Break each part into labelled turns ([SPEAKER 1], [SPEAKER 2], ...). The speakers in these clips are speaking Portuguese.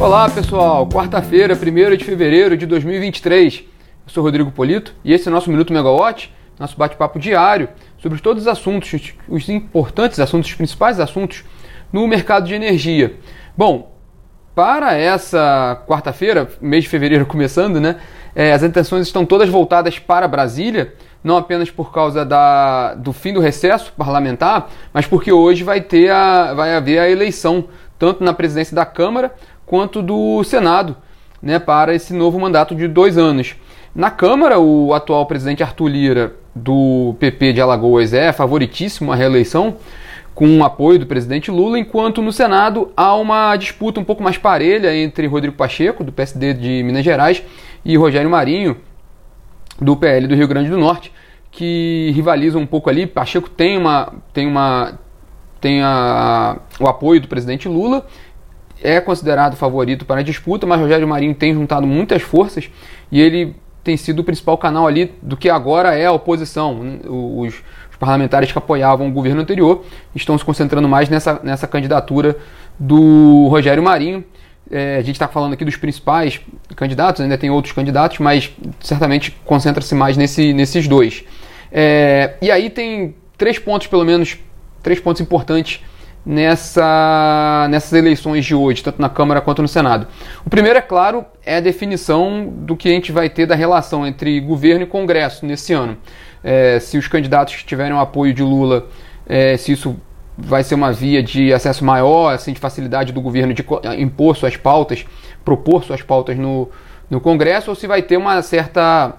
[SPEAKER 1] Olá pessoal, quarta-feira, 1 de fevereiro de 2023. Eu sou Rodrigo Polito e esse é o nosso Minuto Megawatt, nosso bate-papo diário sobre todos os assuntos, os importantes assuntos, os principais assuntos no mercado de energia. Bom, para essa quarta-feira, mês de fevereiro começando, né? É, as intenções estão todas voltadas para Brasília, não apenas por causa da, do fim do recesso parlamentar, mas porque hoje vai, ter a, vai haver a eleição, tanto na presidência da Câmara quanto do Senado, né, para esse novo mandato de dois anos. Na Câmara, o atual presidente Arthur Lira, do PP de Alagoas, é favoritíssimo à reeleição, com o apoio do presidente Lula, enquanto no Senado há uma disputa um pouco mais parelha entre Rodrigo Pacheco, do PSD de Minas Gerais, e Rogério Marinho, do PL do Rio Grande do Norte, que rivalizam um pouco ali. Pacheco tem uma tem uma tem a, o apoio do presidente Lula é considerado favorito para a disputa, mas Rogério Marinho tem juntado muitas forças e ele tem sido o principal canal ali do que agora é a oposição. Os, os parlamentares que apoiavam o governo anterior estão se concentrando mais nessa, nessa candidatura do Rogério Marinho. É, a gente está falando aqui dos principais candidatos, ainda tem outros candidatos, mas certamente concentra-se mais nesse, nesses dois. É, e aí tem três pontos, pelo menos, três pontos importantes nessa, nessas eleições de hoje, tanto na Câmara quanto no Senado. O primeiro, é claro, é a definição do que a gente vai ter da relação entre governo e Congresso nesse ano. É, se os candidatos tiverem o apoio de Lula, é, se isso vai ser uma via de acesso maior, assim, de facilidade do governo de impor suas pautas, propor suas pautas no, no Congresso, ou se vai ter uma certa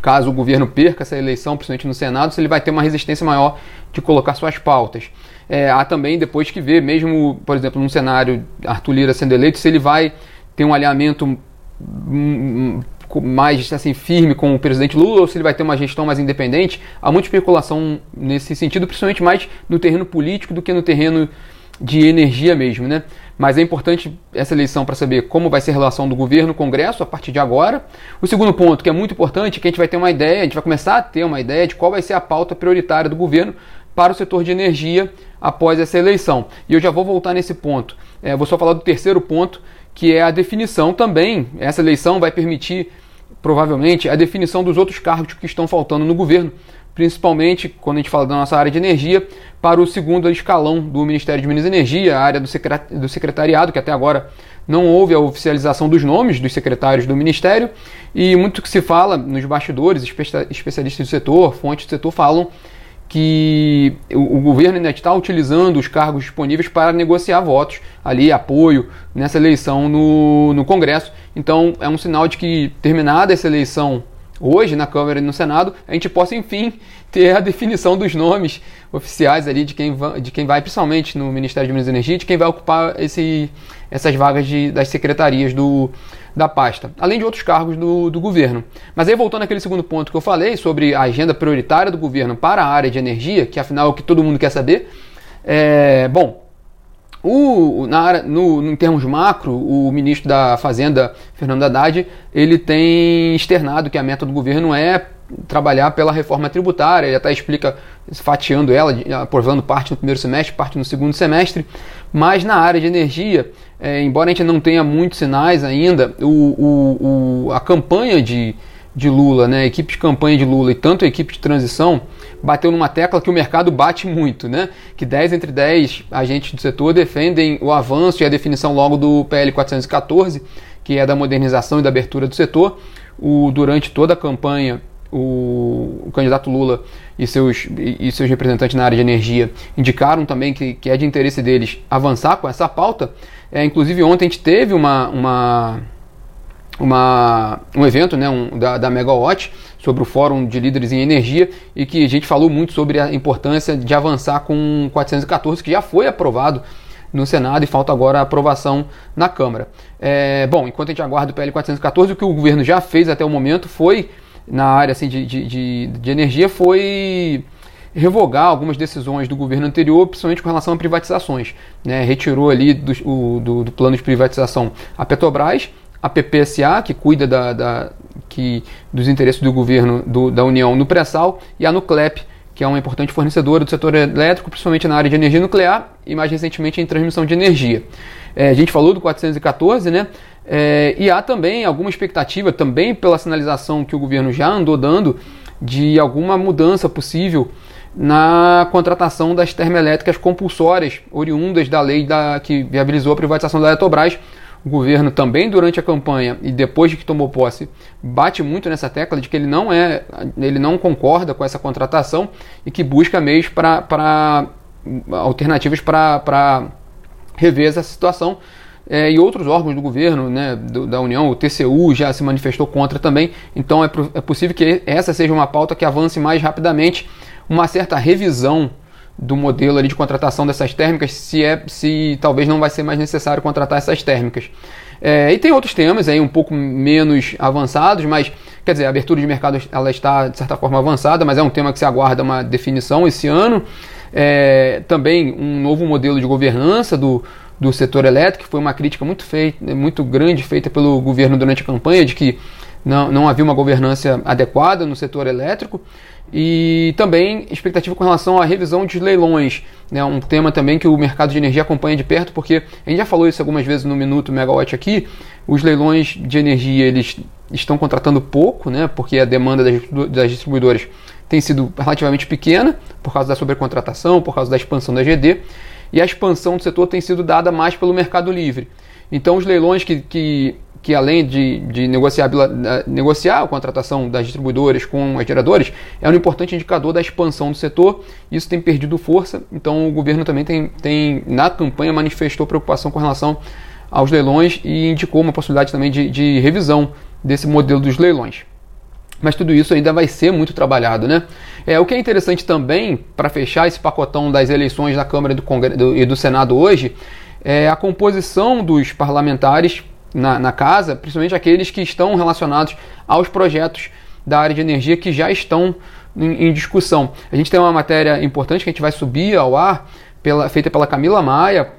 [SPEAKER 1] caso o governo perca essa eleição, principalmente no Senado, se ele vai ter uma resistência maior de colocar suas pautas. É, há também depois que ver, mesmo, por exemplo, num cenário Arthur Lira sendo eleito, se ele vai ter um alinhamento mais assim firme com o presidente Lula ou se ele vai ter uma gestão mais independente. Há muita especulação nesse sentido, principalmente mais no terreno político do que no terreno de energia mesmo, né? Mas é importante essa eleição para saber como vai ser a relação do governo, Congresso a partir de agora. O segundo ponto, que é muito importante, é que a gente vai ter uma ideia, a gente vai começar a ter uma ideia de qual vai ser a pauta prioritária do governo para o setor de energia após essa eleição. E eu já vou voltar nesse ponto. É, vou só falar do terceiro ponto, que é a definição também. Essa eleição vai permitir, provavelmente, a definição dos outros cargos que estão faltando no governo, principalmente quando a gente fala da nossa área de energia, para o segundo escalão do Ministério de Minas e Energia, a área do secretariado, que até agora não houve a oficialização dos nomes dos secretários do Ministério, e muito que se fala nos bastidores, especialistas do setor, fontes do setor falam que o, governo ainda está utilizando os cargos disponíveis para negociar votos ali, apoio nessa eleição no, no Congresso. Então é um sinal de que, terminada essa eleição hoje na Câmara e no Senado, a gente possa enfim ter a definição dos nomes oficiais ali de quem, vai, de quem vai, principalmente no Ministério de Minas e Energia, de quem vai ocupar esse, essas vagas de, das secretarias do, da pasta, além de outros cargos do, do governo. Mas aí voltando àquele segundo ponto que eu falei sobre a agenda prioritária do governo para a área de energia, que afinal é o que todo mundo quer saber, é, bom, o, na área, no, em termos macro, o ministro da Fazenda, Fernando Haddad, ele tem externado que a meta do governo é trabalhar pela reforma tributária, ele até explica fatiando ela, aprovando parte no primeiro semestre, parte no segundo semestre, mas na área de energia, é, embora a gente não tenha muitos sinais ainda, o, o, o, a campanha de, de Lula, né, a equipe de campanha de Lula e tanto a equipe de transição, bateu numa tecla que o mercado bate muito, né? Que 10 entre 10 agentes do setor defendem o avanço e a definição logo do PL 414, que é da modernização e da abertura do setor. O, durante toda a campanha, o, o candidato Lula e seus, e, seus representantes na área de energia indicaram também que, que é de interesse deles avançar com essa pauta. É, inclusive, ontem a gente teve uma, uma uma, um evento né, um, da, da Megawatt sobre o Fórum de Líderes em Energia e que a gente falou muito sobre a importância de avançar com 414, que já foi aprovado no Senado e falta agora a aprovação na Câmara. É, bom, enquanto a gente aguarda o PL 414, o que o governo já fez até o momento foi, na área assim, de, de, de, de energia, foi revogar algumas decisões do governo anterior, principalmente com relação a privatizações. Né? Retirou ali do, o, do, do plano de privatização a Petrobras a PPSA, que cuida da, da que, dos interesses do governo do, da União no pré-sal, e a Nuclep, que é uma importante fornecedora do setor elétrico, principalmente na área de energia nuclear e mais recentemente em transmissão de energia. É, a gente falou do 414, né? É, e há também alguma expectativa, também pela sinalização que o governo já andou dando, de alguma mudança possível na contratação das termoelétricas compulsórias, oriundas da lei da, que viabilizou a privatização da Eletrobras. O governo também durante a campanha e depois de que tomou posse bate muito nessa tecla de que ele não é, ele não concorda com essa contratação e que busca meios para alternativas para rever essa situação. É, e outros órgãos do governo, né, do, da União, o TCU já se manifestou contra também. Então é, é possível que essa seja uma pauta que avance mais rapidamente uma certa revisão do modelo ali de contratação dessas térmicas, se é se talvez não vai ser mais necessário contratar essas térmicas. É, e tem outros temas aí um pouco menos avançados, mas quer dizer, a abertura de mercado ela está de certa forma avançada, mas é um tema que se aguarda uma definição esse ano. É, também um novo modelo de governança do, do setor elétrico, que foi uma crítica muito, feita, muito grande feita pelo governo durante a campanha, de que não, não havia uma governança adequada no setor elétrico. E também expectativa com relação à revisão de leilões, né, um tema também que o mercado de energia acompanha de perto, porque a gente já falou isso algumas vezes no Minuto Megawatt aqui, os leilões de energia eles estão contratando pouco, né, porque a demanda das distribuidoras tem sido relativamente pequena, por causa da sobrecontratação, por causa da expansão da GD, e a expansão do setor tem sido dada mais pelo mercado livre. Então os leilões que, que que além de, de negociar, negociar a contratação das distribuidoras com as geradoras, é um importante indicador da expansão do setor. Isso tem perdido força, então o governo também tem, tem na campanha manifestou preocupação com relação aos leilões e indicou uma possibilidade também de, de revisão desse modelo dos leilões. Mas tudo isso ainda vai ser muito trabalhado, né? É, o que é interessante também, para fechar esse pacotão das eleições da Câmara do do, e do Senado hoje, é a composição dos parlamentares na, na casa, principalmente aqueles que estão relacionados aos projetos da área de energia que já estão em, em, discussão. A gente tem uma matéria importante que a gente vai subir ao ar, pela, feita pela Camila Maia,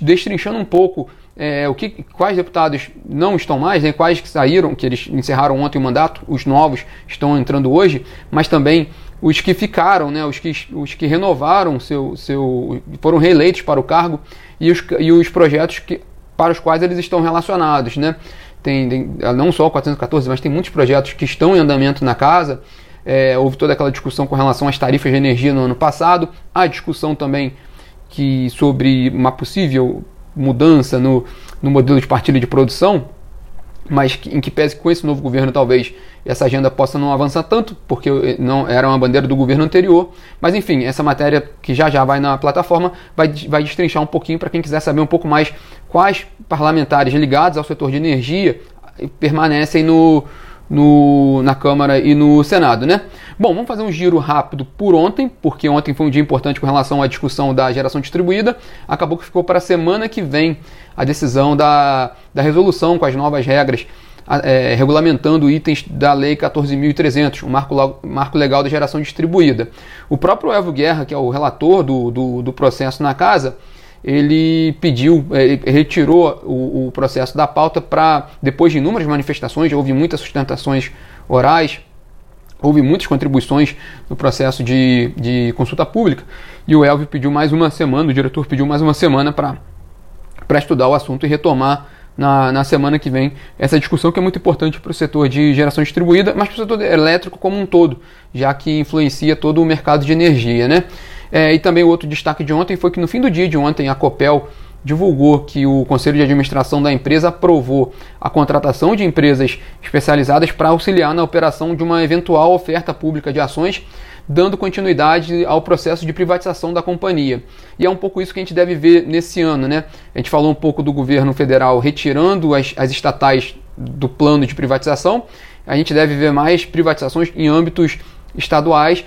[SPEAKER 1] destrinchando um pouco é, o que, quais deputados não estão mais, né, quais que saíram, que eles encerraram ontem o mandato, os novos estão entrando hoje, mas também os que ficaram, né, os, que, os que renovaram seu, seu. foram reeleitos para o cargo e os, e os projetos que para os quais eles estão relacionados, né? Tem, tem, não só o 414, mas tem muitos projetos que estão em andamento na casa. É, houve toda aquela discussão com relação às tarifas de energia no ano passado, a discussão também que sobre uma possível mudança no, no modelo de partilha de produção, mas em que pese que com esse novo governo talvez essa agenda possa não avançar tanto, porque não era uma bandeira do governo anterior. Mas enfim, essa matéria que já já vai na plataforma vai, vai destrinchar um pouquinho para quem quiser saber um pouco mais quais parlamentares ligados ao setor de energia permanecem no, no, na Câmara e no Senado, né? Bom, vamos fazer um giro rápido por ontem, porque ontem foi um dia importante com relação à discussão da geração distribuída. Acabou que ficou para a semana que vem a decisão da, da resolução com as novas regras é, regulamentando itens da Lei 14.300, o marco, marco legal da geração distribuída. O próprio Elvio Guerra, que é o relator do, do, do processo na casa, ele pediu, ele retirou o, o processo da pauta para, depois de inúmeras manifestações, houve muitas sustentações orais, houve muitas contribuições no processo de, de consulta pública, e o Elvio pediu mais uma semana, o diretor pediu mais uma semana para estudar o assunto e retomar na, na semana que vem essa discussão que é muito importante para o setor de geração distribuída, mas para o setor elétrico como um todo, já que influencia todo o mercado de energia. Né? É, e também outro destaque de ontem foi que no fim do dia de ontem a Copel divulgou que o Conselho de Administração da empresa aprovou a contratação de empresas especializadas para auxiliar na operação de uma eventual oferta pública de ações dando continuidade ao processo de privatização da companhia. E é um pouco isso que a gente deve ver nesse ano, né? A gente falou um pouco do governo federal retirando as, as estatais do plano de privatização. A gente deve ver mais privatizações em âmbitos estaduais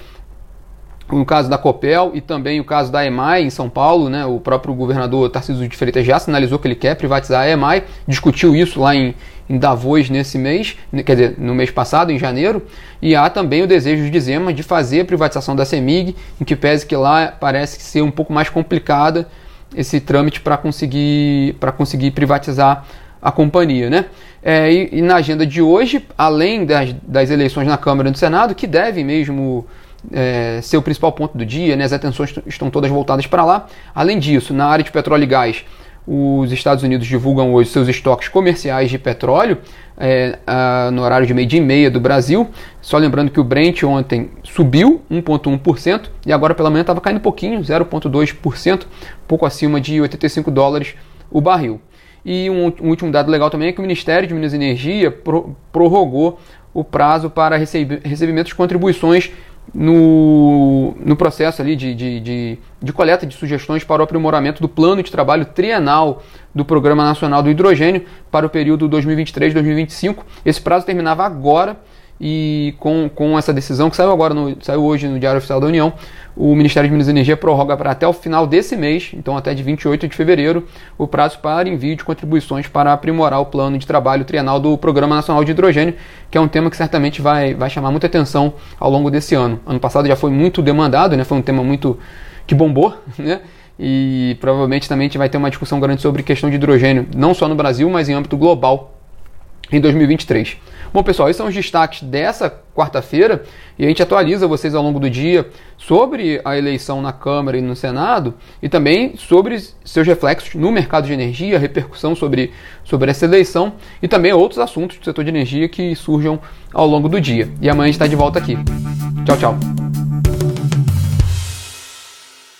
[SPEAKER 1] no caso da Copel e também o caso da EMAI em São Paulo, né, o próprio governador Tarcísio de Freitas já sinalizou que ele quer privatizar a EMAI, discutiu isso lá em, em Davos nesse mês, né, quer dizer, no mês passado, em janeiro, e há também o desejo de Zema de fazer a privatização da CEMIG, em que pese que lá parece ser um pouco mais complicada esse trâmite para conseguir, conseguir privatizar a companhia. Né? É, e, e, na agenda de hoje, além das, das eleições na Câmara e no Senado, que devem mesmo é, ser o principal ponto do dia, né? as atenções estão todas voltadas para lá. Além disso, na área de petróleo e gás, os Estados Unidos divulgam hoje seus estoques comerciais de petróleo é, a, no horário de meio-dia e meia do Brasil. Só lembrando que o Brent ontem subiu 1,1% e agora pela manhã estava caindo um pouquinho, 0,2%, pouco acima de 85 dólares o barril. E um, um, último dado legal também é que o Ministério de Minas e Energia pro, prorrogou o prazo para recebimento de contribuições no, no processo ali de, de, de, de, coleta de sugestões para o aprimoramento do plano de trabalho trienal do Programa Nacional do Hidrogênio para o período 2023-2025. Esse prazo terminava agora e com, com essa decisão que saiu agora, no, saiu hoje no Diário Oficial da União, o Ministério de Minas e Energia prorroga para até o final desse mês, então até de 28 de fevereiro, o prazo para envio de contribuições para aprimorar o plano de trabalho trienal do Programa Nacional de Hidrogênio, que é um tema que certamente vai, vai chamar muita atenção ao longo desse ano. Ano passado já foi muito demandado, né? foi um tema muito que bombou, né? e provavelmente também a gente vai ter uma discussão grande sobre questão de hidrogênio, não só no Brasil, mas em âmbito global em 2023. Bom, pessoal, esses são os destaques dessa quarta-feira e a gente atualiza vocês ao longo do dia sobre a eleição na Câmara e no Senado e também sobre seus reflexos no mercado de energia, repercussão sobre, sobre essa eleição e também outros assuntos do setor de energia que surjam ao longo do dia. E amanhã a gente está de volta aqui. Tchau, tchau.